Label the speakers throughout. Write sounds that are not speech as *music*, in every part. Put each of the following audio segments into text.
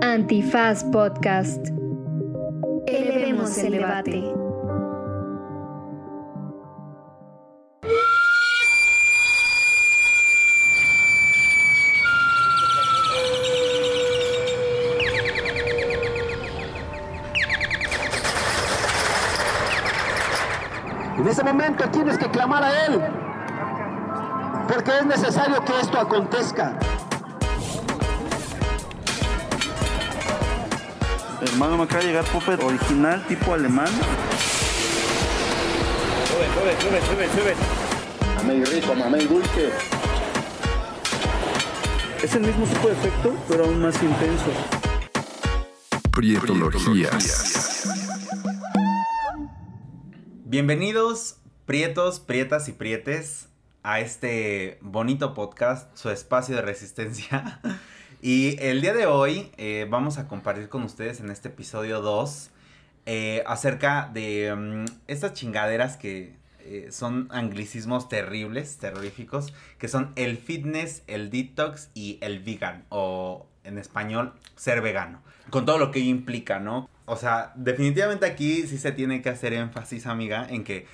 Speaker 1: Antifaz Podcast. Elevemos el debate.
Speaker 2: En ese momento tienes que clamar a Él, porque es necesario que esto acontezca.
Speaker 3: Hermano, me acaba de llegar Puppet original, tipo alemán.
Speaker 4: Sube, sube, sube, sube, sube.
Speaker 2: Mamey rico, mamey dulce.
Speaker 3: Es el mismo tipo de efecto, pero aún más intenso.
Speaker 5: Prietologías.
Speaker 6: Bienvenidos, prietos, prietas y prietes, a este bonito podcast, su espacio de resistencia. *laughs* Y el día de hoy eh, vamos a compartir con ustedes en este episodio 2 eh, acerca de mm, estas chingaderas que eh, son anglicismos terribles, terroríficos, que son el fitness, el detox y el vegan, o en español, ser vegano, con todo lo que ello implica, ¿no? O sea, definitivamente aquí sí se tiene que hacer énfasis, amiga, en que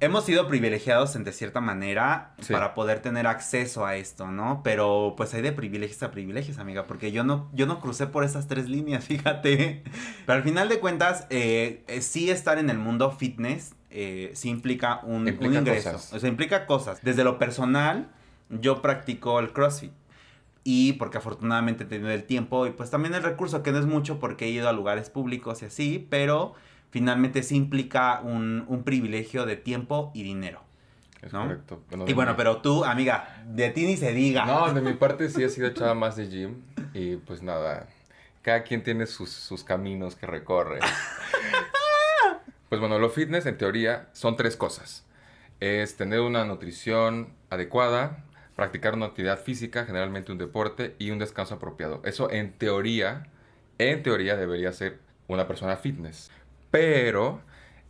Speaker 6: hemos sido privilegiados en de cierta manera
Speaker 4: Sí.
Speaker 6: para poder tener acceso a esto, ¿no? Pero pues hay de privilegios a privilegios, amiga, porque yo no, yo no crucé por esas tres líneas, *laughs* fíjate. Pero al final de cuentas, eh, eh, sí estar en el mundo fitness eh, sí implica un,
Speaker 4: Implica
Speaker 6: un ingreso.
Speaker 4: cosas.
Speaker 6: O sea, implica cosas. Desde lo personal, yo practico el CrossFit. Y porque afortunadamente he tenido el tiempo y pues también el recurso, que no es mucho porque he ido a lugares públicos y así, pero finalmente sí implica un, un privilegio de tiempo y dinero.
Speaker 4: Es
Speaker 6: ¿No?
Speaker 4: correcto. Bueno,
Speaker 6: Y bueno,
Speaker 4: mi-
Speaker 6: pero tú, amiga, de ti ni se diga.
Speaker 4: No, de mi parte sí he sido *laughs* echada más de gym. Y pues nada, cada quien tiene sus, sus caminos que recorre. *laughs* Pues bueno, lo fitness en teoría son tres cosas. Es tener una nutrición adecuada, practicar una actividad física, generalmente un deporte, y un descanso apropiado. Eso en teoría, en teoría debería ser una persona fitness. Pero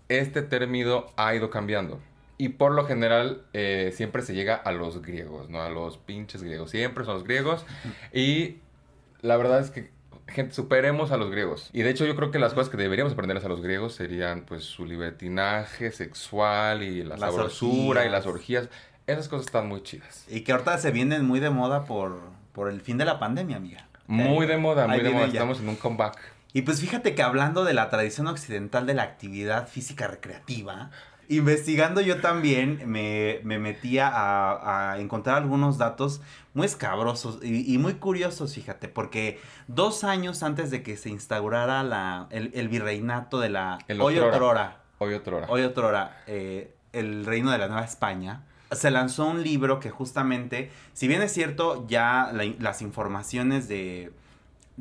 Speaker 4: este término ha ido cambiando. Y por lo general eh, siempre se llega a los griegos, ¿no? A los pinches griegos. Siempre son los griegos. Y la verdad es que, gente, superemos a los griegos. Y de hecho yo creo que las cosas que deberíamos aprenderles a los griegos serían pues su libertinaje sexual y la
Speaker 6: Las
Speaker 4: sabrosura y las orgías. Esas cosas están muy chidas.
Speaker 6: Y que ahorita se vienen muy de moda por, por el fin de la pandemia, amiga.
Speaker 4: Muy de moda, muy
Speaker 6: Ahí
Speaker 4: de moda.
Speaker 6: ya.
Speaker 4: Estamos en un comeback.
Speaker 6: Y pues fíjate que hablando de la tradición occidental de la actividad física recreativa, investigando yo también me, me metía a, a encontrar algunos datos muy escabrosos y, y muy curiosos, fíjate, porque dos años antes de que se instaurara la, el, el virreinato de la
Speaker 4: El
Speaker 6: hoy
Speaker 4: otrora.
Speaker 6: otrora,
Speaker 4: Hoy otra hora.
Speaker 6: hoy otrora, eh, el reino de la Nueva España, se lanzó un libro que justamente, si bien es cierto, ya la- las informaciones de,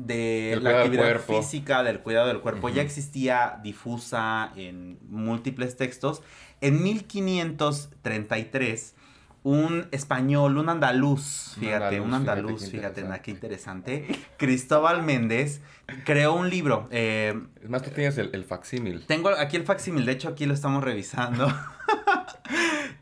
Speaker 6: de la
Speaker 4: del
Speaker 6: actividad física, del cuidado del cuerpo, ya existía difusa en múltiples textos, en 1533 un español, un andaluz,
Speaker 4: Un
Speaker 6: fíjate,
Speaker 4: andaluz,
Speaker 6: un
Speaker 4: fíjate
Speaker 6: andaluz, fíjate,
Speaker 4: interesante.
Speaker 6: qué interesante, Cristóbal Méndez, creó un libro, eh,
Speaker 4: Es más, tú tienes el, el facsímil.
Speaker 6: tengo aquí el facsímil, de hecho aquí lo estamos revisando. *laughs*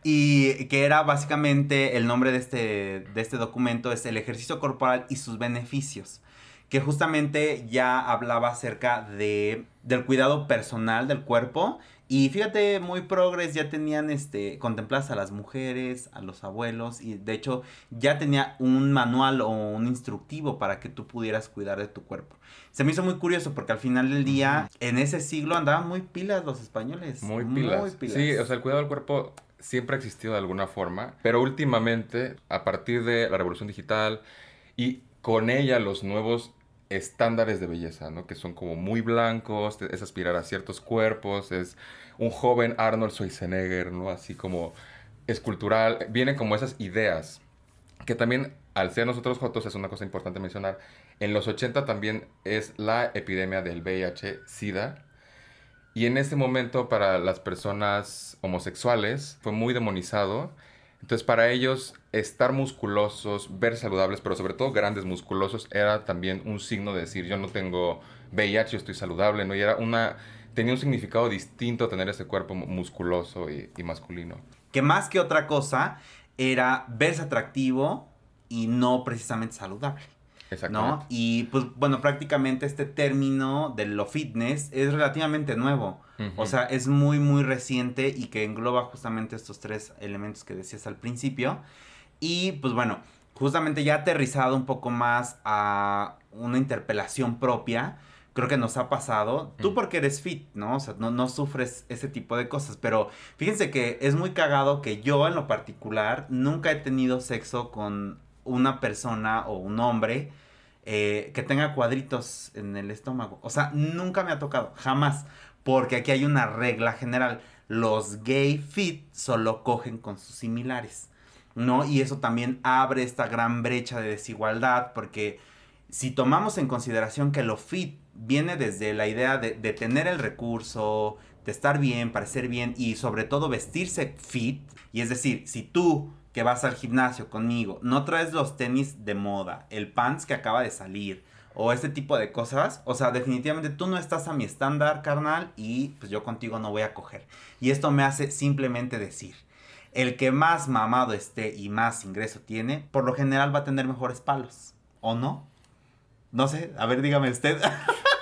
Speaker 6: y que era básicamente el nombre de este, de este documento es el ejercicio corporal y sus beneficios. Que justamente ya hablaba acerca de, del cuidado personal del cuerpo. Y fíjate, muy progres, ya tenían este, contempladas a las mujeres, a los abuelos. Y de hecho ya tenía un manual o un instructivo para que tú pudieras cuidar de tu cuerpo. Se me hizo muy curioso porque al final del día, en ese siglo andaban muy pilas los españoles.
Speaker 4: Muy pilas. Sí, o sea, el cuidado del cuerpo siempre ha existido de alguna forma, pero últimamente, a partir de la revolución digital y con ella los nuevos estándares de belleza, ¿no? Que son como muy blancos, es aspirar a ciertos cuerpos, es un joven Arnold Schwarzenegger, ¿no? Así como escultural, vienen como esas ideas que también al ser nosotros jotos es una cosa importante mencionar. En los 80 también es la epidemia del VIH-Sida. Y en ese momento para las personas homosexuales fue muy demonizado. Entonces para ellos estar musculosos, ver saludables, pero sobre todo grandes musculosos, era también un signo de decir yo no tengo VIH, yo estoy saludable, ¿no? Y era una... Tenía un significado distinto tener ese cuerpo mu- musculoso y, y masculino.
Speaker 6: Que más que otra cosa era verse atractivo y no precisamente saludable. ¿no? Y pues bueno, prácticamente este término de lo fitness es relativamente nuevo. O sea, es muy, muy reciente y que engloba justamente estos tres elementos que decías al principio. Y pues bueno, justamente ya aterrizado un poco más a una interpelación propia, creo que nos ha pasado. Tú
Speaker 4: Mm.
Speaker 6: porque eres fit, ¿no? O sea, no, no sufres ese tipo de cosas. Pero fíjense que es muy cagado que yo en lo particular nunca he tenido sexo con una persona o un hombre eh, que tenga cuadritos en el estómago. O sea, nunca me ha tocado, jamás. Porque aquí hay una regla general. Los gay fit solo cogen con sus similares. ¿No? Y eso también abre esta gran brecha de desigualdad. Porque si tomamos en consideración que lo fit viene desde la idea de, de tener el recurso, de estar bien, parecer bien y sobre todo vestirse fit. Y es decir, si tú que vas al gimnasio conmigo no traes los tenis de moda, el pants que acaba de salir o este tipo de cosas, o sea, definitivamente tú no estás a mi estándar, carnal, y pues yo contigo no voy a coger. Y esto me hace simplemente decir, el que más mamado esté y más ingreso tiene, por lo general va a tener mejores palos, ¿o no? No sé, a ver, dígame usted. *laughs*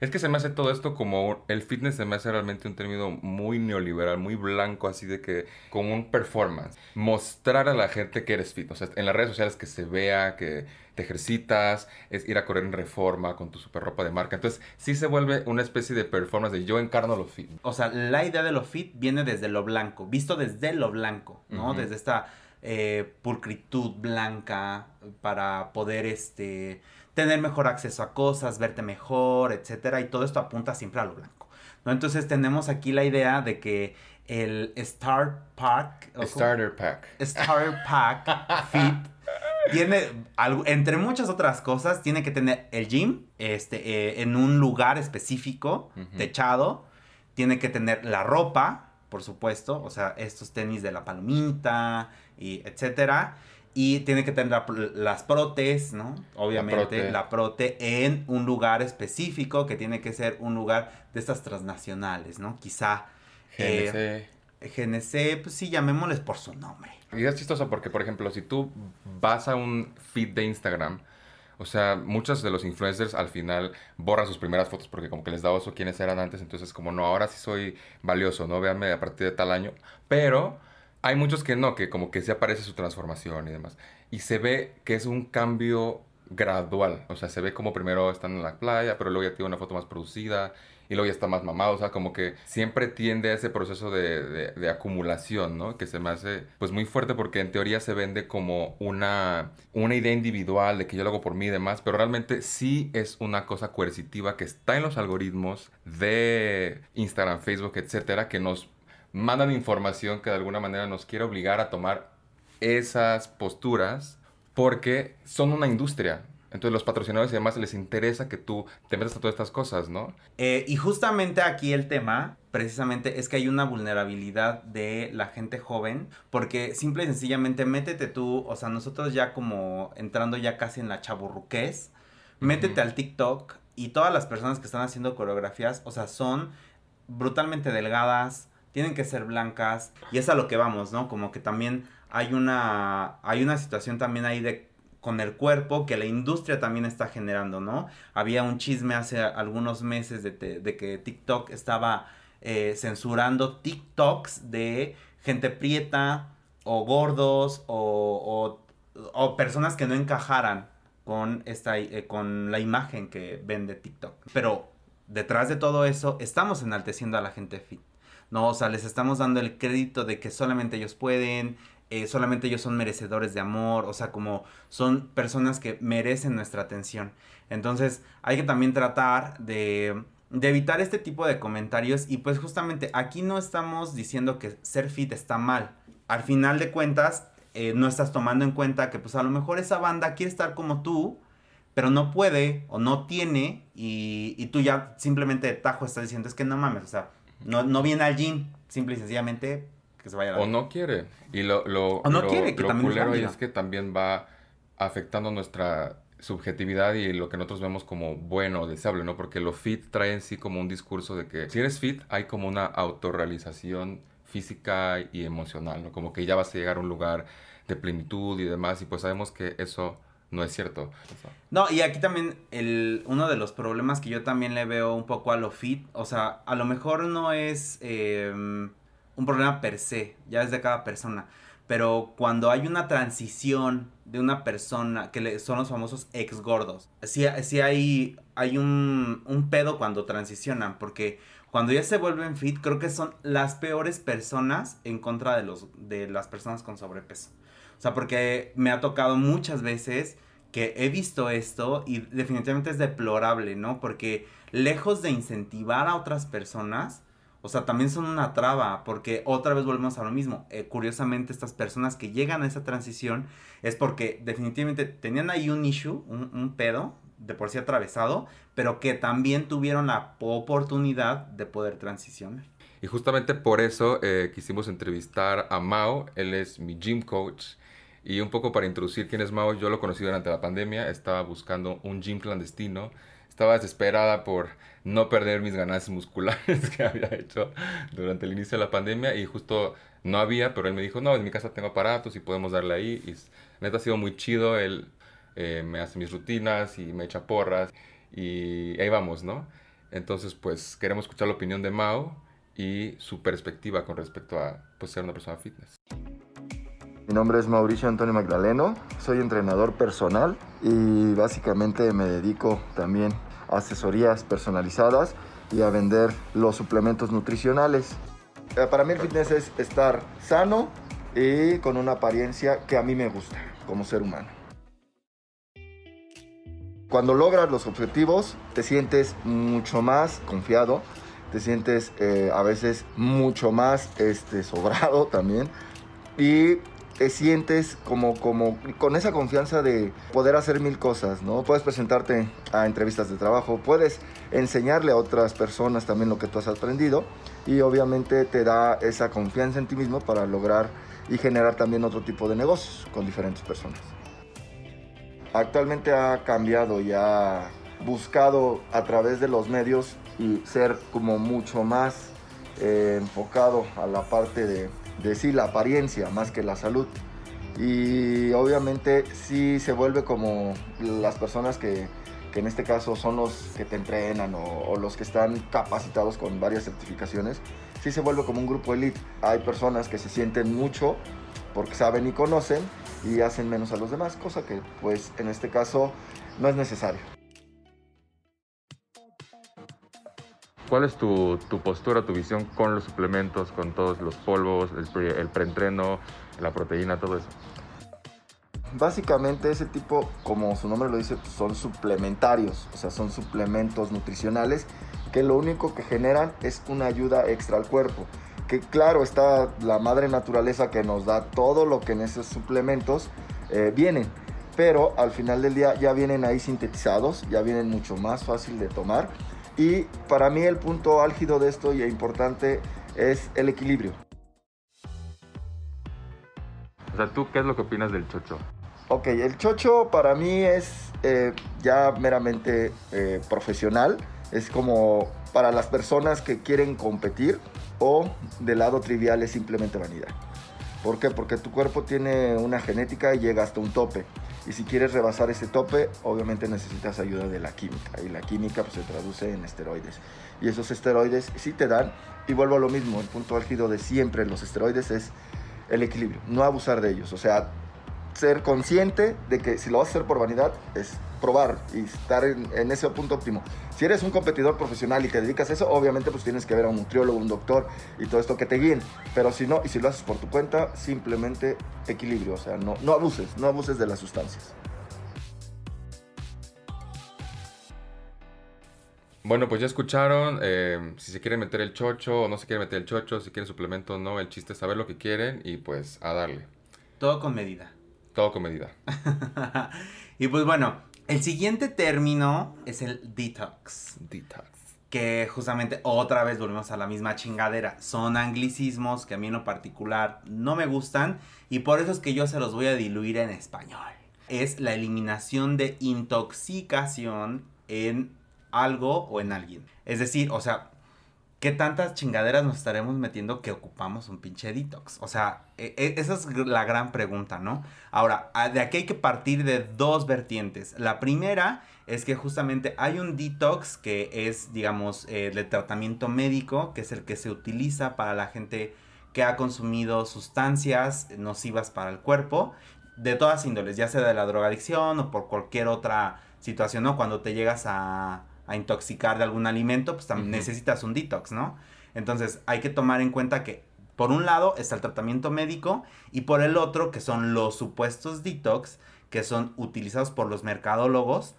Speaker 4: Es que se me hace todo esto como el fitness se me hace realmente un término muy neoliberal, muy blanco, así de que como un performance. Mostrar a la gente que eres fit, o sea, en las redes sociales que se vea que te ejercitas, es ir a correr en reforma con tu super ropa de marca. Entonces, sí se vuelve una especie de performance de yo encarno lo fit.
Speaker 6: O sea, la idea de lo fit viene desde lo blanco, visto desde lo blanco, ¿no? Desde esta eh, pulcritud blanca para poder, este, tener mejor acceso a cosas, verte mejor, etcétera, y todo esto apunta siempre a lo blanco, ¿no? Entonces tenemos aquí la idea de que el Star Pack, o
Speaker 4: Starter pack.
Speaker 6: Star Pack *laughs* Fit tiene, algo- entre muchas otras cosas, tiene que tener el gym este, eh, en un lugar específico, techado. Tiene que tener la ropa, por supuesto, o sea, estos tenis de la palomita, y etcétera. Y tiene que tener la las protes, ¿no? Obviamente,
Speaker 4: prote.
Speaker 6: la prote en un lugar específico, que tiene que ser un lugar de estas transnacionales, ¿no? Quizá eh,
Speaker 4: GNC.
Speaker 6: GNC, pues sí, llamémosles por su nombre.
Speaker 4: Y es chistoso porque, por ejemplo, si tú vas a un feed de Instagram, o sea, muchos de los influencers al final borran sus primeras fotos porque como que les da oso quiénes eran antes, entonces como no, ahora sí soy valioso, ¿no? Véanme a partir de tal año. Pero hay muchos que no, que como que sí aparece su transformación y demás. Y se ve que es un cambio gradual, o sea, se ve como primero están en la playa, pero luego ya tiene una foto más producida y luego ya está más mamado, o sea, como que siempre tiende a ese proceso de, de- de acumulación, ¿no? Que se me hace pues muy fuerte porque en teoría se vende como una, una idea individual de que yo lo hago por mí y demás, pero realmente sí es una cosa coercitiva que está en los algoritmos de Instagram, Facebook, etcétera, que nos mandan información que de alguna manera nos quiere obligar a tomar esas posturas porque son una industria. Entonces los patrocinadores y demás les interesa que tú te metas a todas estas cosas, ¿no?
Speaker 6: Eh, y justamente aquí el tema, precisamente, es que hay una vulnerabilidad de la gente joven, porque simple y sencillamente métete tú, o sea, nosotros ya como entrando ya casi en la chaburruquez, métete al TikTok y todas las personas que están haciendo coreografías, o sea, son brutalmente delgadas, tienen que ser blancas, y es a lo que vamos, ¿no? Como que también hay una, hay una situación también ahí de con el cuerpo que la industria también está generando, ¿no? Había un chisme hace algunos meses de, que TikTok estaba eh, censurando TikToks de gente prieta o gordos o, o- o personas que no encajaran con, esta, eh, con la imagen que vende TikTok. Pero detrás de todo eso estamos enalteciendo a la gente fit. No, o sea, les estamos dando el crédito de que solamente ellos pueden, eh, solamente ellos son merecedores de amor, o sea, como son personas que merecen nuestra atención. Entonces, hay que también tratar de, de evitar este tipo de comentarios y pues justamente aquí no estamos diciendo que ser fit está mal. Al final de cuentas, eh, no estás tomando en cuenta que pues a lo mejor esa banda quiere estar como tú, pero no puede o no tiene y, y tú ya simplemente de tajo estás diciendo es que no mames, o sea, no, no viene al gym, simple y sencillamente que se vaya a la
Speaker 4: O no quiere. Y lo, lo,
Speaker 6: O no
Speaker 4: lo-
Speaker 6: quiere, que
Speaker 4: lo
Speaker 6: también es
Speaker 4: culero
Speaker 6: válido.
Speaker 4: es que también va afectando nuestra subjetividad y lo que nosotros vemos como bueno o deseable, ¿no? Porque lo fit trae en sí como un discurso de que si eres fit hay como una autorrealización física y emocional, ¿no? Como que ya vas a llegar a un lugar de plenitud y demás y pues sabemos que eso no es cierto.
Speaker 6: No, y aquí también el, uno de los problemas que yo también le veo un poco a lo fit, o sea, a lo mejor no es em, un problema per se, ya es de cada persona, pero cuando hay una transición de una persona, que son los famosos ex gordos, sí, sí hay, hay un, un pedo cuando transicionan, porque cuando ya se vuelven fit, creo que son las peores personas en contra de, los, de las personas con sobrepeso. O sea, porque me ha tocado muchas veces que he visto esto y definitivamente es deplorable, ¿no? Porque lejos de incentivar a otras personas, o sea, también son una traba, porque otra vez volvemos a lo mismo. Eh, curiosamente, estas personas que llegan a esa transición es porque definitivamente tenían ahí un issue, un, un pedo, de por sí atravesado, pero que también tuvieron la oportunidad de poder transicionar.
Speaker 4: Y justamente por eso eh, quisimos entrevistar a Mao, él es mi gym coach. Y un poco para introducir quién es Mao, yo lo conocí durante la pandemia, estaba buscando un gym clandestino, estaba desesperada por no perder mis ganancias *laughs* musculares que había hecho durante el inicio de la pandemia. Y justo no había, pero él me dijo, no, en mi casa tengo aparatos y podemos darle ahí. Y neta ha sido muy chido, él eh, me hace mis rutinas y me echa porras y ahí vamos, ¿no? Entonces, pues queremos escuchar la opinión de Mao y su perspectiva con respecto a pues, ser una persona fitness.
Speaker 5: Mi nombre es Mauricio Antonio Magdaleno, soy entrenador personal y básicamente me dedico también a asesorías personalizadas y a vender los suplementos nutricionales. Eh, para mí el fitness es estar sano y con una apariencia que a mí me gusta como ser humano. Cuando logras los objetivos te sientes mucho más confiado, te sientes eh, a veces mucho más este, sobrado *laughs* también y te sientes como, como con esa confianza de poder hacer mil cosas, ¿no? Puedes presentarte a entrevistas de trabajo, puedes enseñarle a otras personas también lo que tú has aprendido y obviamente te da esa confianza en ti mismo para lograr y generar también otro tipo de negocios con diferentes personas. Actualmente ha cambiado y ha buscado a través de los medios y ser como mucho más eh, enfocado a la parte de decir la apariencia más que la salud. Y obviamente sí se vuelve como las personas que, que en este caso son los que te entrenan o, los que están capacitados con varias certificaciones, sí se vuelve como un grupo elite. Hay personas que se sienten mucho porque saben y conocen y hacen menos a los demás, cosa que pues en este caso no es necesario.
Speaker 4: ¿Cuál es tu, tu, postura, tu visión con los suplementos, con todos los polvos, el, el preentreno, la proteína, todo eso?
Speaker 5: Básicamente ese tipo, como su nombre lo dice, son suplementarios, o sea, son suplementos nutricionales que lo único que generan es una ayuda extra al cuerpo. Que claro, está la madre naturaleza que nos da todo lo que en esos suplementos eh, vienen, pero al final del día ya vienen ahí sintetizados, ya vienen mucho más fácil de tomar y para mí el punto álgido de esto y importante es el equilibrio.
Speaker 4: O sea, ¿tú qué es lo que opinas del chocho?
Speaker 5: Ok, el chocho para mí es eh, ya meramente eh, profesional. Es como para las personas que quieren competir o del lado trivial es simplemente vanidad. ¿Por qué? Porque tu cuerpo tiene una genética y llega hasta un tope. Y si quieres rebasar ese tope, obviamente necesitas ayuda de la química. Y la química pues, se traduce en esteroides. Y esos esteroides sí te dan. Y vuelvo a lo mismo, el punto álgido de siempre los esteroides es el equilibrio. No abusar de ellos. O sea, ser consciente de que si lo vas a hacer por vanidad es probar y estar en, ese punto óptimo. Si eres un competidor profesional y te dedicas a eso, obviamente pues tienes que ver a un nutriólogo, un doctor y todo esto que te guíen. Pero si no, y si lo haces por tu cuenta, simplemente equilibrio, o sea, no, no abuses, no abuses de las sustancias.
Speaker 4: Bueno, pues ya escucharon, eh, si se quiere meter el chocho o no se quiere meter el chocho, si quiere suplemento o no, el chiste es saber lo que quieren y pues a darle.
Speaker 6: Todo con medida.
Speaker 4: Todo con medida. *laughs*
Speaker 6: y pues bueno, el siguiente término es el detox.
Speaker 4: Detox.
Speaker 6: Que justamente otra vez volvemos a la misma chingadera. Son anglicismos que a mí en lo particular no me gustan y por eso es que yo se los voy a diluir en español. Es la eliminación de intoxicación en algo o en alguien. Es decir, o sea, ¿qué tantas chingaderas nos estaremos metiendo que ocupamos un pinche detox? O sea, e- e- esa es la gran pregunta, ¿no? Ahora, de aquí hay que partir de dos vertientes. La primera es que justamente hay un detox que es, digamos, eh, de tratamiento médico, que es el que se utiliza para la gente que ha consumido sustancias nocivas para el cuerpo, de todas índoles, ya sea de la drogadicción o por cualquier otra situación, ¿no? Cuando te llegas a, a intoxicar de algún alimento, pues también necesitas un detox, ¿no? Entonces hay que tomar en cuenta que por un lado está el tratamiento médico y por el otro que son los supuestos detox que son utilizados por los mercadólogos,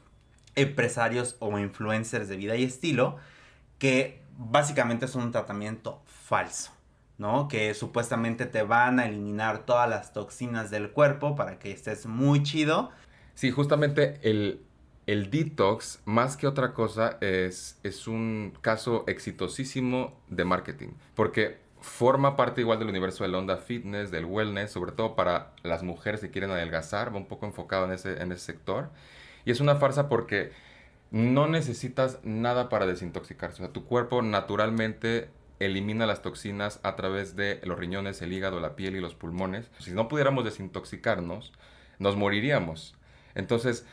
Speaker 6: empresarios o influencers de vida y estilo, que básicamente son un tratamiento falso, ¿no? Que supuestamente te van a eliminar todas las toxinas del cuerpo para que estés muy chido.
Speaker 4: Sí, justamente el, el detox, más que otra cosa, es, es un caso exitosísimo de marketing. Porque forma parte igual del universo del onda fitness, del wellness, sobre todo para las mujeres que quieren adelgazar, va un poco enfocado en ese, en ese sector. Y es una farsa porque no necesitas nada para desintoxicarse. O sea, tu cuerpo naturalmente elimina las toxinas a través de los riñones, el hígado, la piel y los pulmones. Si no pudiéramos desintoxicarnos, nos moriríamos. Entonces,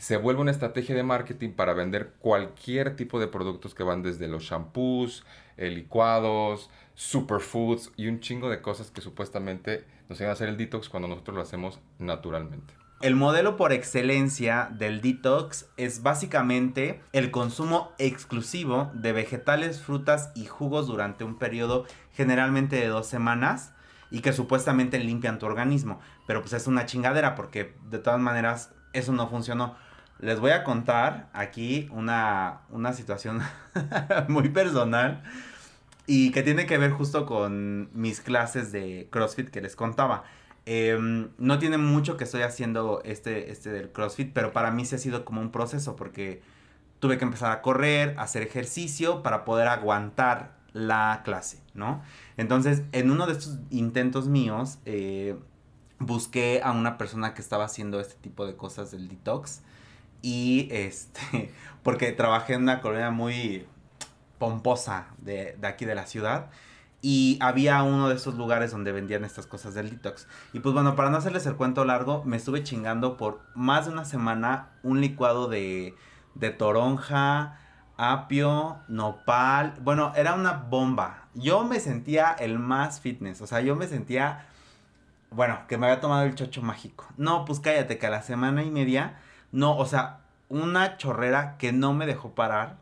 Speaker 4: se vuelve una estrategia de marketing para vender cualquier tipo de productos que van desde los shampoos, eh, licuados, superfoods y un chingo de cosas que supuestamente nos ayudan a hacer el detox cuando nosotros lo hacemos naturalmente.
Speaker 6: El modelo por excelencia del detox es básicamente el consumo exclusivo de vegetales, frutas y jugos durante un periodo generalmente de dos semanas y que supuestamente limpian tu organismo. Pero pues es una chingadera porque de todas maneras eso no funcionó. Les voy a contar aquí una, una situación *laughs* muy personal y que tiene que ver justo con mis clases de CrossFit que les contaba. Em, no tiene mucho que estoy haciendo este, este del CrossFit, pero para mí sí ha sido como un proceso porque tuve que empezar a correr, hacer ejercicio para poder aguantar la clase, ¿no? Entonces, en uno de estos intentos míos, eh, busqué a una persona que estaba haciendo este tipo de cosas del detox y este, *laughs* porque trabajé en una colonia muy pomposa de, de aquí de la ciudad. Y había uno de esos lugares donde vendían estas cosas del detox. Y pues bueno, para no hacerles el cuento largo, me estuve chingando por más de una semana un licuado de, de toronja, apio, nopal. Bueno, era una bomba. Yo me sentía el más fitness. O sea, yo me sentía, bueno, que me había tomado el chocho mágico. No, pues cállate, que a la semana y media, no, o sea, una chorrera que no me dejó parar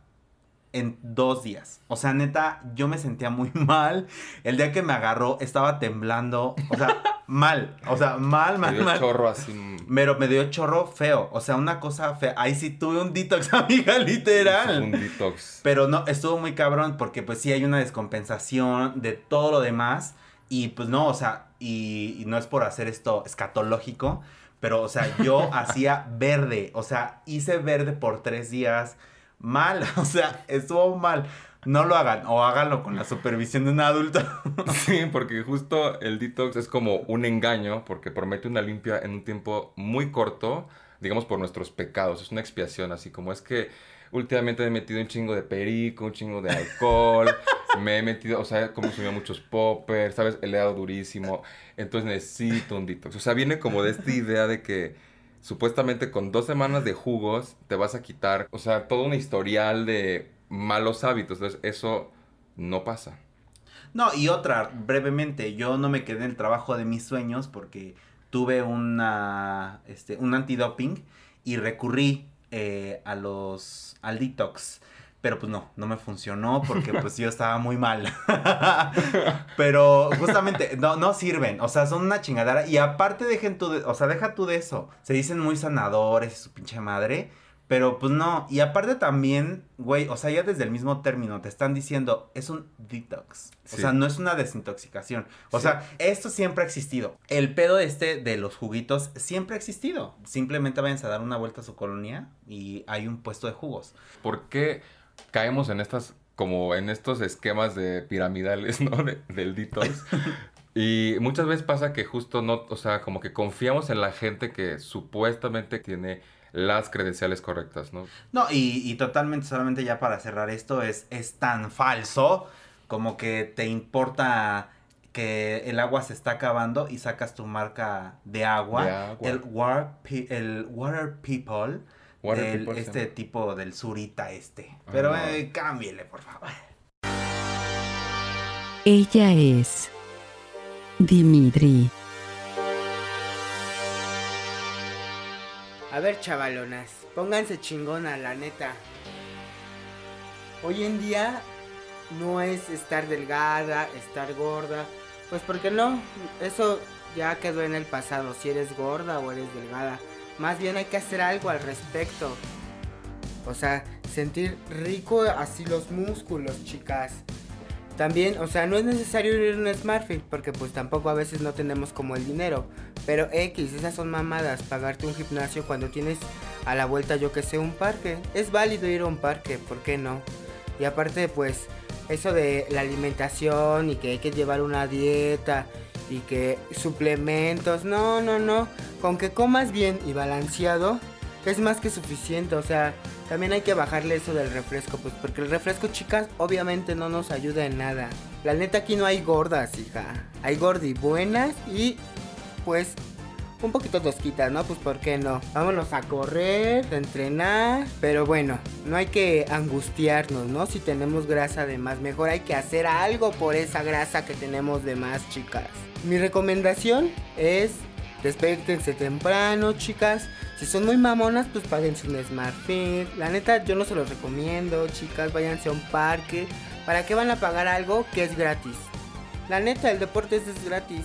Speaker 6: en dos días. O sea, neta, yo me sentía muy *laughs* mal. El día que me agarró estaba temblando. O sea, *laughs* mal. O sea, mal,
Speaker 4: Me
Speaker 6: mal,
Speaker 4: dio
Speaker 6: mal.
Speaker 4: chorro así.
Speaker 6: Pero me dio chorro feo. O sea, una cosa fea. Ahí sí tuve un detox, *laughs* amiga, literal.
Speaker 4: Un detox.
Speaker 6: Pero no, estuvo muy cabrón porque pues sí hay una descompensación de todo lo demás. Y pues no, o sea, y, y no es por hacer esto escatológico, pero o sea, yo hacía verde. O sea, hice verde por tres días. Mal, *laughs* o sea, estuvo mal. No lo hagan o háganlo con la supervisión de un adulto. *laughs*
Speaker 4: Sí, porque justo el detox es como un engaño, porque promete una limpia en un tiempo muy corto, digamos por nuestros pecados. Es una expiación, así como es que últimamente me he metido un chingo de perico, un chingo de alcohol, me he metido, o sea, he consumido muchos poppers, ¿sabes? He dado durísimo, entonces necesito un detox. O sea, viene como de esta idea de que supuestamente con dos semanas de jugos te vas a quitar, o sea, todo un historial de malos hábitos. Entonces, eso no pasa.
Speaker 6: No, y otra, brevemente, yo no me quedé en el trabajo de mis sueños porque tuve una, este, un antidoping y recurrí eh, a los, al detox. Pero pues no, no me funcionó porque pues yo estaba muy mal. *laughs* Pero justamente, no, no sirven. O sea, son una chingadera. Y aparte dejen tú de, o sea, deja tú de eso. Se dicen muy sanadores y su pinche madre. Pero pues no. Y aparte también, güey, o sea, ya desde el mismo término te están diciendo, es un detox. O sea, no es una desintoxicación. O
Speaker 4: Sí.
Speaker 6: sea, esto siempre ha existido. El pedo este de los juguitos siempre ha existido. Simplemente vayan a dar una vuelta a su colonia y hay un puesto de jugos.
Speaker 4: ¿Por qué caemos en estas, como en estos esquemas de piramidales, *laughs* ¿no? De- del detox. *laughs* Y muchas veces pasa que justo no, o sea, como que confiamos en la gente que supuestamente tiene las credenciales correctas, ¿no?
Speaker 6: No, y, y totalmente, solamente ya para cerrar esto, es, es tan falso como que te importa que el agua se está acabando y sacas tu marca de agua,
Speaker 4: De agua.
Speaker 6: el water, el water people, del-
Speaker 4: People se
Speaker 6: este tipo del surita este.
Speaker 4: Ah,
Speaker 6: Pero
Speaker 4: no.
Speaker 6: eh, cámbiele, por favor.
Speaker 7: Ella es Dimitri.
Speaker 8: A ver, chavalonas, pónganse chingona, la neta. Hoy en día no es estar delgada, estar gorda. Pues porque no, eso ya quedó en el pasado, si eres gorda o eres delgada. Más bien hay que hacer algo al respecto. O sea, sentir rico así los músculos, chicas. También, o sea, no es necesario ir a un Smartfit porque pues tampoco a veces no tenemos como el dinero. Pero X, esas son mamadas, pagarte un gimnasio cuando tienes a la vuelta yo que sé un parque. Es válido ir a un parque, ¿por qué no? Y aparte pues eso de la alimentación y que hay que llevar una dieta y que suplementos, no, no, no. Con que comas bien y balanceado es más que suficiente, o sea, también hay que bajarle eso del refresco, pues porque el refresco, chicas, obviamente no nos ayuda en nada. La neta aquí no hay gordas, hija. Hay gordibuenas y pues un poquito tosquitas, ¿no? Pues ¿por qué no? Vámonos a correr, a entrenar. Pero bueno, no hay que angustiarnos, ¿no? Si tenemos grasa de más, mejor hay que hacer algo por esa grasa que tenemos de más, chicas. Mi recomendación es despértense temprano, chicas. Si son muy mamonas, pues páguense un Smart Fit. La neta, yo no se los recomiendo, chicas. Váyanse a un parque. ¿Para qué van a pagar algo que es gratis? La neta, el deporte es gratis.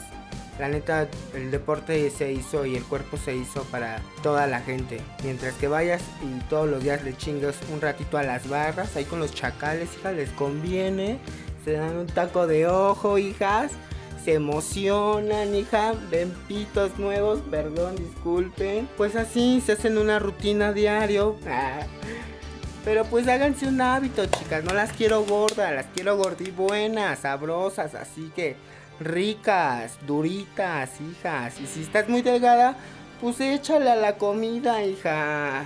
Speaker 8: La neta, el deporte se hizo y el cuerpo se hizo para toda la gente. Mientras que vayas y todos los días le chingas un ratito a las barras, ahí con los chacales, hija, les conviene. Se dan un taco de ojo, hijas. Se emocionan, hija. Ven pitos nuevos, perdón, disculpen. Pues así, se hacen una rutina diario. *laughs* Pero pues háganse un hábito, chicas. No las quiero gordas, las quiero gordibuenas, sabrosas. Así que ricas, duritas, hijas. Y si estás muy delgada, pues échale a la comida, hija.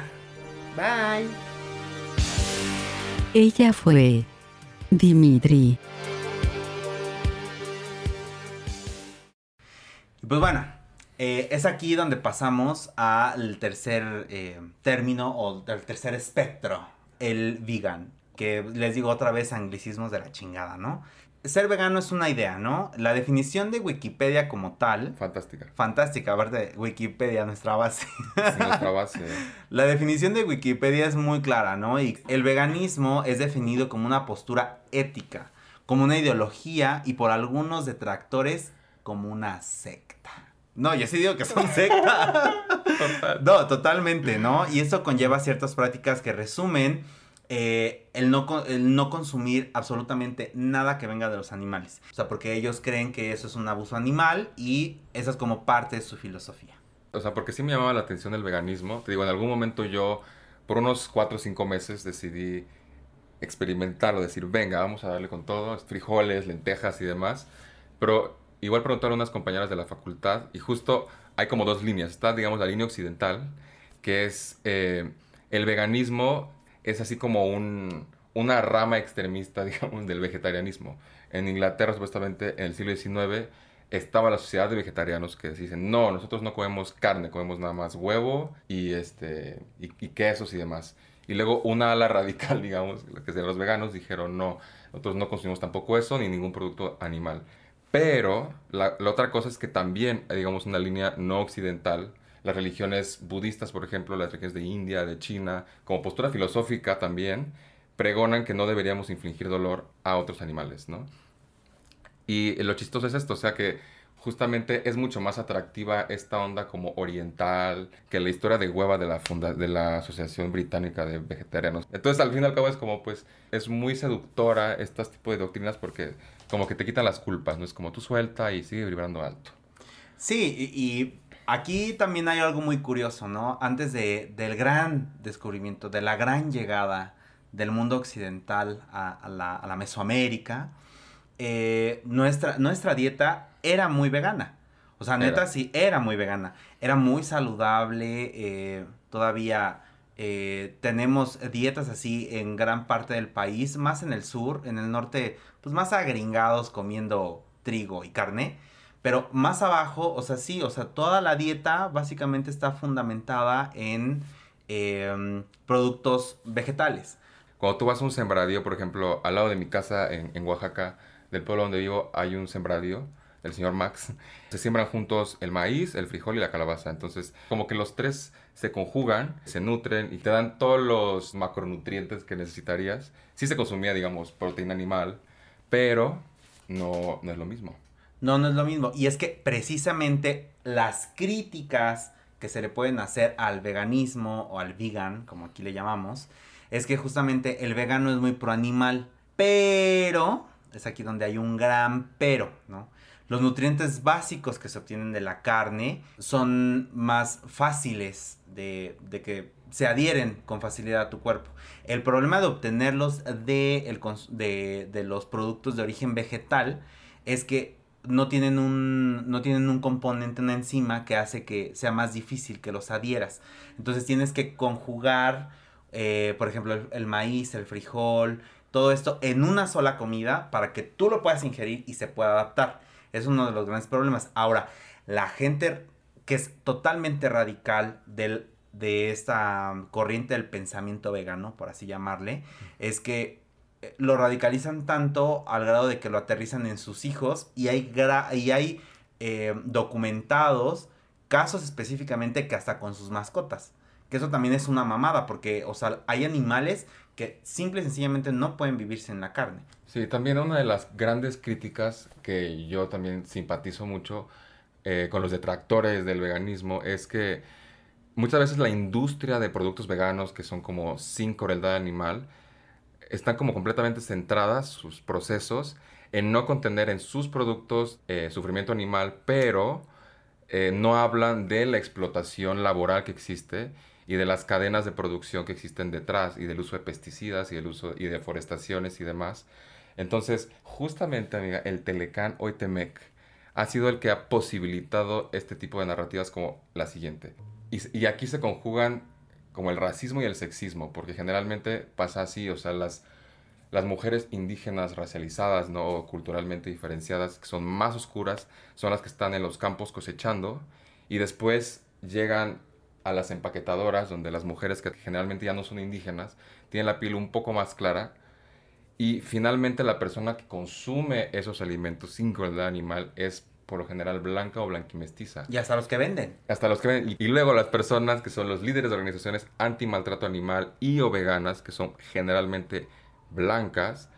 Speaker 8: Bye.
Speaker 7: Ella fue Dimitri.
Speaker 6: Y Pues bueno, eh, es aquí donde pasamos al tercer eh, término o al tercer espectro, el vegan. Que les digo otra vez anglicismos de la chingada, ¿no? Ser vegano es una idea, ¿no? La definición de Wikipedia como tal,
Speaker 4: Fantástica.
Speaker 6: fantástica, aparte Wikipedia, nuestra base.
Speaker 4: Es nuestra base. *laughs*
Speaker 6: La definición de Wikipedia es muy clara, ¿no? Y el veganismo es definido como una postura ética, como una ideología y por algunos detractores como una secta. No, yo sí digo que son secta. *laughs* No, totalmente, ¿no? Y eso conlleva ciertas prácticas que resumen eh, el, no, el no consumir absolutamente nada que venga de los animales. O sea, porque ellos creen que eso es un abuso animal y esa es como parte de su filosofía.
Speaker 4: O sea, porque sí me llamaba la atención el veganismo. Te digo, en algún momento yo, por unos 4 o 5 meses, decidí experimentarlo, decir, venga, vamos a darle con todo, frijoles, lentejas y demás. Pero igual preguntaron unas compañeras de la facultad y justo hay como dos líneas. Está, digamos, la línea occidental, que es eh, el veganismo es así como un, una rama extremista, *laughs* digamos, del vegetarianismo. En Inglaterra, supuestamente, en el siglo XIX, estaba la sociedad de vegetarianos que dicen, no, nosotros no comemos carne, comemos nada más huevo y, este, y, y quesos y demás. Y luego una ala *laughs* radical, digamos, que serían los veganos, dijeron, no, nosotros no consumimos tampoco eso ni ningún producto animal. Pero la, otra cosa es que también, digamos, una línea no occidental, las religiones budistas, por ejemplo, las religiones de India, de China, como postura filosófica también, pregonan que no deberíamos infligir dolor a otros animales, ¿no? Y lo chistoso es esto, o sea que justamente es mucho más atractiva esta onda como oriental que la historia de hueva de la, funda de la Asociación Británica de Vegetarianos. Entonces al fin y al cabo es como pues es muy seductora estas tipo de doctrinas porque como que te quitan las culpas, ¿no? Es como tú suelta y sigue vibrando alto.
Speaker 6: Sí, y, y aquí también hay algo muy curioso, ¿no? Antes de, del gran descubrimiento, de la gran llegada del mundo occidental a, a la, a la Mesoamérica, eh, nuestra, nuestra dieta era muy vegana. O sea, neta,
Speaker 4: Era.
Speaker 6: sí, era muy vegana. Era muy saludable, eh, todavía Eh, tenemos dietas así en gran parte del país, más en el sur, en el norte, pues más agringados comiendo trigo y carne. Pero más abajo, o sea, sí, o sea, toda la dieta básicamente está fundamentada en em, productos vegetales.
Speaker 4: Cuando tú vas a un sembradío, por ejemplo, al lado de mi casa en, en Oaxaca, del pueblo donde vivo, hay un sembradío del señor Max. Se siembran juntos el maíz, el frijol y la calabaza. Entonces, como que los tres se conjugan, se nutren y te dan todos los macronutrientes que necesitarías. Sí se consumía, digamos, proteína animal, pero no, no es lo mismo.
Speaker 6: No, no es lo mismo. Y es que precisamente las críticas que se le pueden hacer al veganismo o al vegan, como aquí le llamamos, es que justamente el vegano es muy pro animal, pero, es aquí donde hay un gran pero, ¿no? Los nutrientes básicos que se obtienen de la carne son más fáciles de, de que se adhieren con facilidad a tu cuerpo. El problema de obtenerlos de, el, de, de los productos de origen vegetal es que no tienen un no tienen un componente una enzima que hace que sea más difícil que los adhieras. Entonces tienes que conjugar eh, por ejemplo el, el, maíz el frijol todo esto en una sola comida para que tú lo puedas ingerir y se pueda adaptar. Es uno de los grandes problemas. Ahora la gente que es totalmente radical del, de esta corriente del pensamiento vegano por así llamarle es que lo radicalizan tanto al grado de que lo aterrizan en sus hijos y hay, y hay eh, documentados casos específicamente que hasta con sus mascotas. Que eso también es una mamada porque, o sea, hay animales que simple y sencillamente no pueden vivirse en la carne.
Speaker 4: Sí, también una de las grandes críticas que yo también simpatizo mucho eh, con los detractores del veganismo es que muchas veces la industria de productos veganos que son como sin crueldad animal, están como completamente centradas sus procesos en no contener en sus productos eh, sufrimiento animal, pero eh, no hablan de la explotación laboral que existe y de las cadenas de producción que existen detrás y del uso de pesticidas y del uso y deforestaciones y demás. Entonces, justamente, amiga, el Telecán Oitemec ha sido el que ha posibilitado este tipo de narrativas como la siguiente. Y aquí se conjugan como el racismo y el sexismo, porque generalmente pasa así, o sea, las, las mujeres indígenas racializadas, no culturalmente diferenciadas, que son más oscuras, son las que están en los campos cosechando y después llegan a las empaquetadoras, donde las mujeres que generalmente ya no son indígenas, tienen la piel un poco más clara y finalmente la persona que consume esos alimentos sin crueldad animal es por lo general blanca o blanquimestiza.
Speaker 6: Y hasta los que venden.
Speaker 4: Hasta los que venden. Y luego las personas que son los líderes de organizaciones anti-maltrato animal y o veganas, que son generalmente blancas,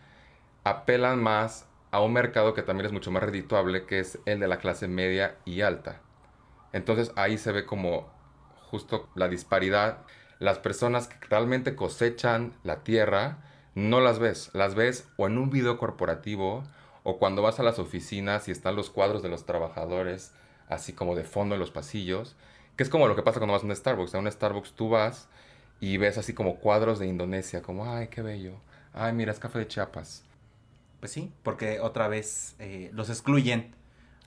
Speaker 4: apelan más a un mercado que también es mucho más redituable, que es el de la clase media y alta. Entonces ahí se ve como justo la disparidad. Las personas que realmente cosechan la tierra, no las ves. Las ves o en un video corporativo o cuando vas a las oficinas y están los cuadros de los trabajadores así como de fondo en los pasillos, que es como lo que pasa cuando vas a un Starbucks. A un Starbucks tú vas y ves así como cuadros de Indonesia, como, ay, qué bello, ay, mira, es café de Chiapas.
Speaker 6: Pues sí, porque otra vez eh, los excluyen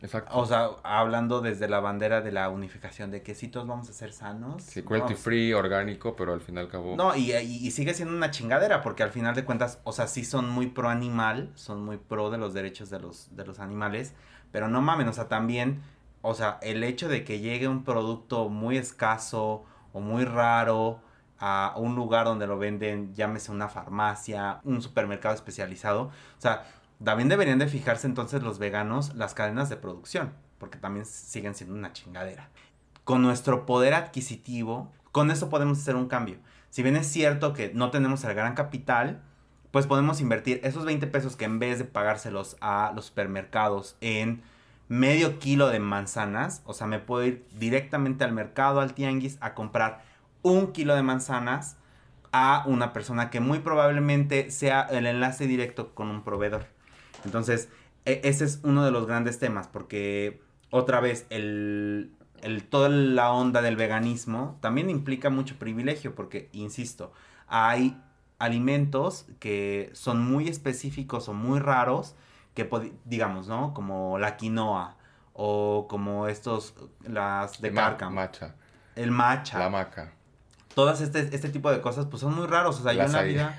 Speaker 4: Exacto.
Speaker 6: O sea, hablando desde la bandera de la unificación de que sí todos vamos a ser sanos.
Speaker 4: Sí, cruelty
Speaker 6: no,
Speaker 4: free, orgánico, pero al final acabó.
Speaker 6: No, y, y, y, sigue siendo una chingadera, porque al final de cuentas, o sea, sí son muy pro animal, son muy pro de los derechos de los, de los animales, pero no mamen, o sea, también, o sea, el hecho de que llegue un producto muy escaso o muy raro a un lugar donde lo venden, llámese una farmacia, un supermercado especializado, o sea, también deberían de fijarse entonces los veganos las cadenas de producción, porque también siguen siendo una chingadera. Con nuestro poder adquisitivo, con eso podemos hacer un cambio. Si bien es cierto que no tenemos el gran capital, pues podemos invertir esos 20 pesos que en vez de pagárselos a los supermercados en medio kilo de manzanas, o sea, me puedo ir directamente al mercado, al tianguis, a comprar un kilo de manzanas a una persona que muy probablemente sea el enlace directo con un proveedor. Entonces, e ese es uno de los grandes temas, porque otra vez, el, el, toda la onda del veganismo también implica mucho privilegio, porque, insisto, hay alimentos que son muy específicos o muy raros, que digamos, ¿no? Como la quinoa o como estos, las de
Speaker 4: Ma
Speaker 6: cárcamo.
Speaker 4: Macha.
Speaker 6: El matcha.
Speaker 4: La maca.
Speaker 6: todas este, este tipo de cosas pues son muy raros. O sea, yo
Speaker 4: El
Speaker 6: en la
Speaker 4: açaí.
Speaker 6: vida...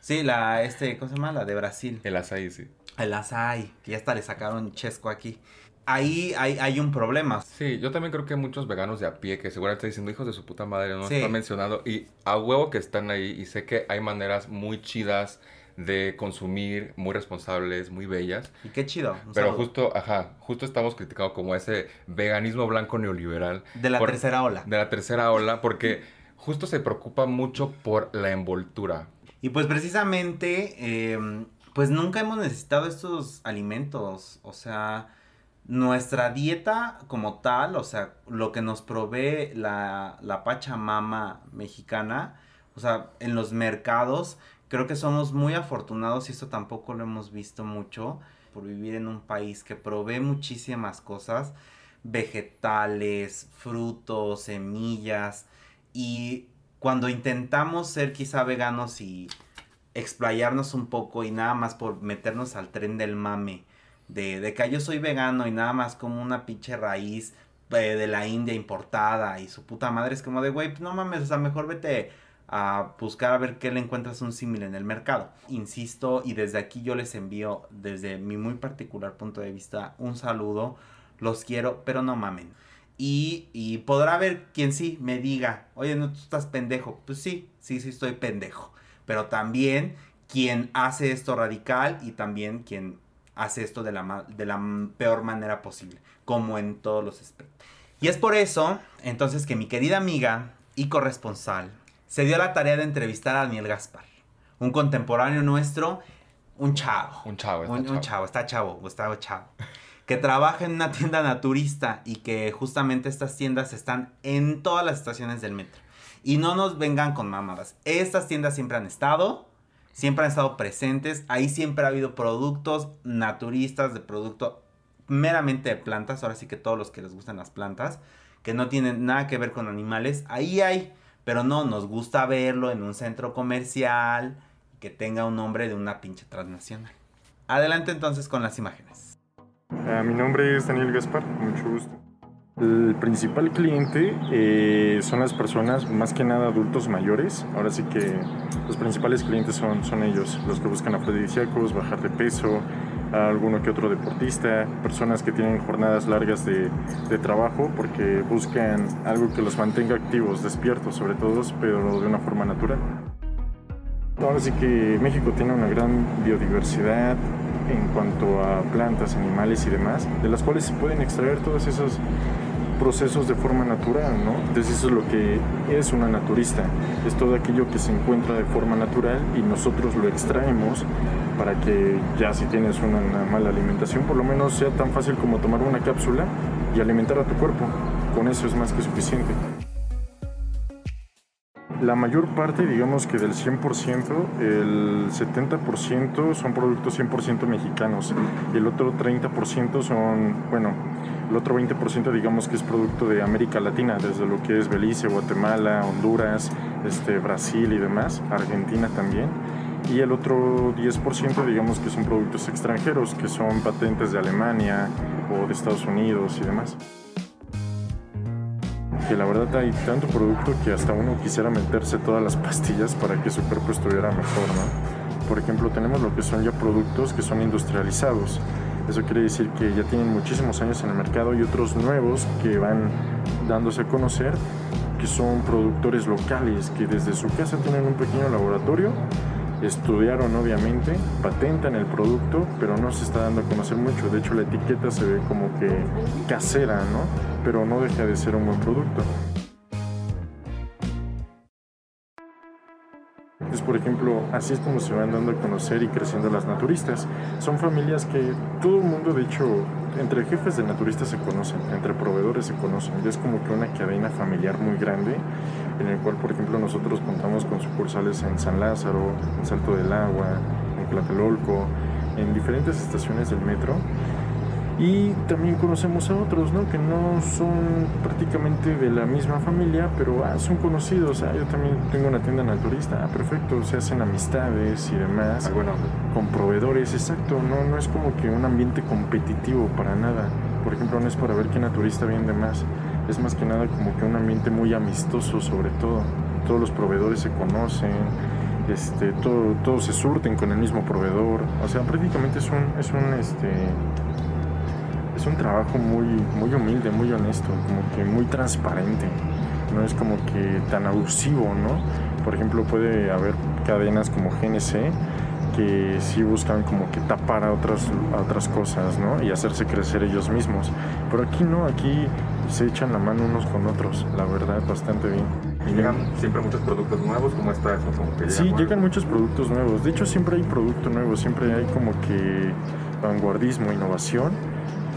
Speaker 6: Sí, la, este, ¿cómo se llama? La de Brasil.
Speaker 4: El açaí, sí.
Speaker 6: El açaí, que ya hasta le sacaron chesco aquí. Ahí hay, hay un problema.
Speaker 4: Sí, yo también creo que muchos veganos de a pie que seguramente están diciendo hijos de su puta madre, no
Speaker 6: Sí.
Speaker 4: están mencionando. Y a huevo que están ahí y sé que hay maneras muy chidas de consumir, muy responsables, muy bellas.
Speaker 6: Y qué chido.
Speaker 4: Pero
Speaker 6: saludo.
Speaker 4: justo, ajá, justo estamos criticando como ese veganismo blanco neoliberal.
Speaker 6: De la
Speaker 4: por-
Speaker 6: tercera ola.
Speaker 4: De la tercera ola, porque justo se preocupa mucho por la envoltura.
Speaker 6: Y pues precisamente, eh, pues nunca hemos necesitado estos alimentos. O sea, nuestra dieta como tal, o sea, lo que nos provee la, la Pachamama mexicana, o sea, en los mercados, creo que somos muy afortunados y esto tampoco lo hemos visto mucho por vivir en un país que provee muchísimas cosas, vegetales, frutos, semillas, y cuando intentamos ser quizá veganos y explayarnos un poco y nada más por meternos al tren del mame, de, de que yo soy vegano y nada más como una pinche raíz eh, de la India importada y su puta madre es como de, güey, no mames, o sea, mejor vete a buscar a ver qué le encuentras un símil en el mercado. Insisto, y desde aquí yo les envío, desde mi muy particular punto de vista, un saludo. Los quiero, pero no mamen. Y, y podrá haber quien sí me diga, oye, no, tú estás pendejo. Pues sí, sí, sí estoy pendejo. Pero también quien hace esto radical y también quien hace esto de la, de la peor manera posible, como en todos los aspectos. Y es por eso, entonces, que mi querida amiga y corresponsal se dio la tarea de entrevistar a Daniel Gaspar, un contemporáneo nuestro, un chavo.
Speaker 4: Un chavo, está
Speaker 6: Un, un
Speaker 4: chavo.
Speaker 6: chavo, está chavo, Gustavo Chavo. Que trabaja en una tienda naturista y que justamente estas tiendas están en todas las estaciones del metro. Y no nos vengan con mamadas. Estas tiendas siempre han estado, siempre han estado presentes. Ahí siempre ha habido productos naturistas de producto meramente de plantas. Ahora sí que todos los que les gustan las plantas, que no tienen nada que ver con animales, ahí hay. Pero no, nos gusta verlo en un centro comercial que tenga un nombre de una pinche transnacional. Adelante entonces con las imágenes.
Speaker 9: Ah, mi nombre es Daniel Gaspar, mucho gusto. El principal cliente eh, son las personas, más que nada adultos mayores. Ahora sí que los principales clientes son, son ellos, los que buscan afrodisíacos, bajar de peso, alguno que otro deportista, personas que tienen jornadas largas de, de trabajo porque buscan algo que los mantenga activos, despiertos sobre todo, pero de una forma natural. Ahora sí que México tiene una gran biodiversidad en cuanto a plantas, animales y demás, de las cuales se pueden extraer todos esos procesos de forma natural, ¿no? Entonces eso es lo que es una naturista, es todo aquello que se encuentra de forma natural y nosotros lo extraemos para que ya si tienes una, una mala alimentación, por lo menos sea tan fácil como tomar una cápsula y alimentar a tu cuerpo. Con eso es más que suficiente. La mayor parte, digamos que del 100%, el 70% son productos 100% mexicanos y el otro 30% son, bueno, el otro 20% digamos que es producto de América Latina, desde lo que es Belice, Guatemala, Honduras, este, Brasil y demás, Argentina también. Y el otro 10% digamos que son productos extranjeros, que son patentes de Alemania o de Estados Unidos y demás que la verdad hay tanto producto que hasta uno quisiera meterse todas las pastillas para que su cuerpo estuviera mejor, ¿no? Por ejemplo, tenemos lo que son ya productos que son industrializados. Eso quiere decir que ya tienen muchísimos años en el mercado y otros nuevos que van dándose a conocer que son productores locales que desde su casa tienen un pequeño laboratorio, estudiaron obviamente, patentan el producto, pero no se está dando a conocer mucho. De hecho, la etiqueta se ve como que casera, ¿no? Pero no deja de ser un buen producto. Por ejemplo, así es como se van dando a conocer y creciendo las naturistas. Son familias que todo el mundo, de hecho, entre jefes de naturistas se conocen, entre proveedores se conocen. Es como que una cadena familiar muy grande, en el cual, por ejemplo, nosotros contamos con sucursales en San Lázaro, en Salto del Agua, en Tlatelolco, en diferentes estaciones del metro. Y también conocemos a otros, ¿no? Que no son prácticamente de la misma familia, pero ah, son conocidos. Ah, yo también tengo una tienda naturista. Ah, perfecto. Se hacen amistades y demás.
Speaker 4: Bueno,
Speaker 9: Con proveedores, exacto. No, no es como que un ambiente competitivo para nada. Por ejemplo, no es para ver qué naturista vende más. Es más que nada como que un ambiente muy amistoso sobre todo. todos los proveedores se conocen, este, todo, todos se surten con el mismo proveedor. O sea, prácticamente es un, es un, este, es un trabajo muy, muy humilde, muy honesto, como que muy transparente. No es como que tan abusivo, ¿no? Por ejemplo, puede haber cadenas como GNC que sí buscan como que tapar a otras, a otras cosas, ¿no? Y hacerse crecer ellos mismos. Pero aquí no, aquí se echan la mano unos con otros, la verdad, bastante bien.
Speaker 4: Y llegan siempre muchos productos nuevos, ¿cómo está eso? Como que
Speaker 9: Sí,
Speaker 4: llegan-
Speaker 9: llegan muchos productos nuevos. De hecho, siempre hay producto nuevo, siempre hay como que vanguardismo, innovación.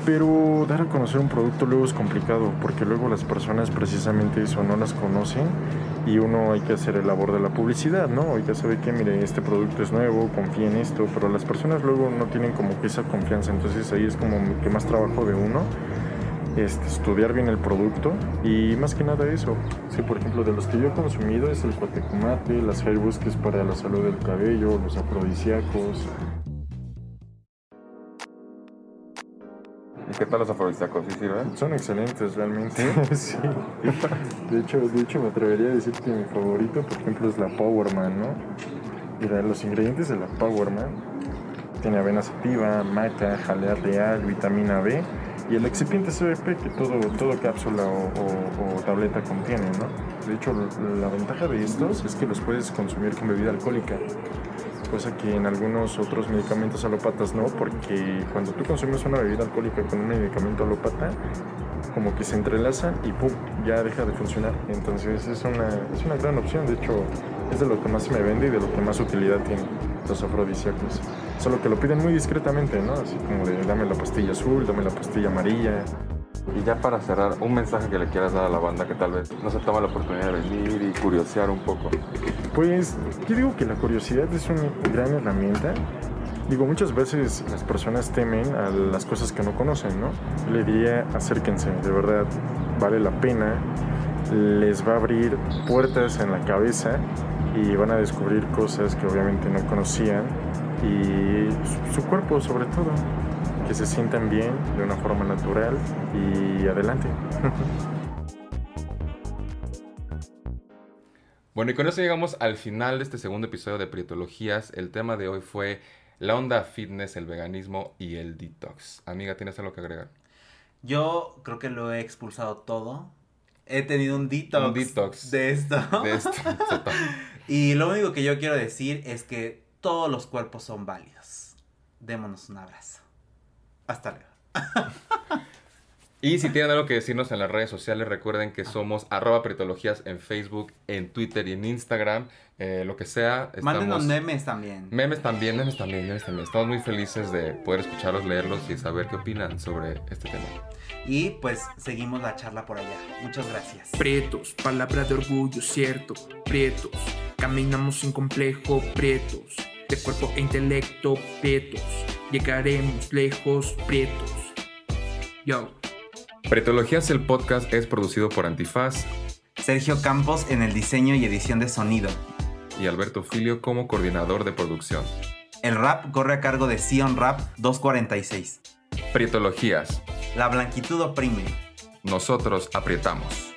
Speaker 9: Pero dar a conocer un producto luego es complicado, porque luego las personas precisamente eso no las conocen y uno hay que hacer el labor de la publicidad, ¿no? Ya sabe que, mire, este producto es nuevo, confía en esto, pero las personas luego no tienen como que esa confianza, entonces ahí es como que más trabajo de uno este, estudiar bien el producto y más que nada eso. Sí, por ejemplo, de los que yo he consumido es el cuatecumate, las hairbus que es para la salud del cabello, los afrodisíacos.
Speaker 4: Qué tal los afrodisíacos? ¿Sí sirven?
Speaker 9: Son excelentes realmente. *laughs* sí. De hecho, de hecho me atrevería a decir que mi favorito, por ejemplo, es la Powerman, ¿no? Mira, los ingredientes de la Powerman tiene avena sativa, maca, jalea real, vitamina B y el excipiente CBP que todo, todo cápsula o, o- o tableta contiene, ¿no? De hecho, la ventaja de estos es que los puedes consumir con bebida alcohólica, cosa que en algunos otros medicamentos alópatas no, porque cuando tú consumes una bebida alcohólica con un medicamento alópata, como que se entrelazan y pum, ya deja de funcionar. Entonces es una, es una gran opción, de hecho es de lo que más se me vende y de lo que más utilidad tiene los afrodisíacos. Solo que lo piden muy discretamente, ¿no? Así como de dame la pastilla azul, dame la pastilla amarilla.
Speaker 4: Y ya para cerrar, un mensaje que le quieras dar a la banda que tal vez no se toma la oportunidad de venir y curiosear un poco.
Speaker 9: Pues yo digo que la curiosidad es una gran herramienta. Digo, muchas veces las personas temen a las cosas que no conocen, ¿no? Le diría, acérquense, de verdad, vale la pena. Les va a abrir puertas en la cabeza y van a descubrir cosas que obviamente no conocían y su cuerpo sobre todo, que se sientan bien de una forma natural y adelante. *laughs*
Speaker 4: Bueno, y con eso llegamos al final de este segundo episodio de Prietologías. El tema de hoy fue la onda fitness, el veganismo y el detox. Amiga, ¿tienes algo que agregar?
Speaker 6: Yo creo que lo he expulsado todo. He tenido un detox,
Speaker 4: Un detox.
Speaker 6: de esto.
Speaker 4: De esto. *laughs*
Speaker 6: y lo único que yo quiero decir es que todos los cuerpos son válidos. Démonos un abrazo. Hasta luego. *laughs*
Speaker 4: Y si tienen algo que decirnos en las redes sociales, recuerden que somos arroba pretologías en Facebook, en Twitter y en Instagram. eh, lo que sea.
Speaker 6: Mándenos
Speaker 4: estamos-
Speaker 6: memes también.
Speaker 4: Memes también, memes también, memes también. Estamos muy felices de poder escucharlos, leerlos y saber qué opinan sobre este tema.
Speaker 6: Y pues seguimos la charla por allá. Muchas gracias.
Speaker 10: Prietos, palabra de orgullo, cierto. Prietos, caminamos sin complejo, prietos. De cuerpo e intelecto, prietos. Llegaremos lejos, prietos. Yo.
Speaker 4: Pretologías, el podcast, es producido por Antifaz
Speaker 6: Sergio Campos en el diseño y edición de sonido.
Speaker 4: y Alberto Filio como coordinador de producción.
Speaker 6: El rap corre a cargo de Sion Rap 246.
Speaker 4: Prietologías,
Speaker 6: La blanquitud oprime.
Speaker 4: nosotros aprietamos.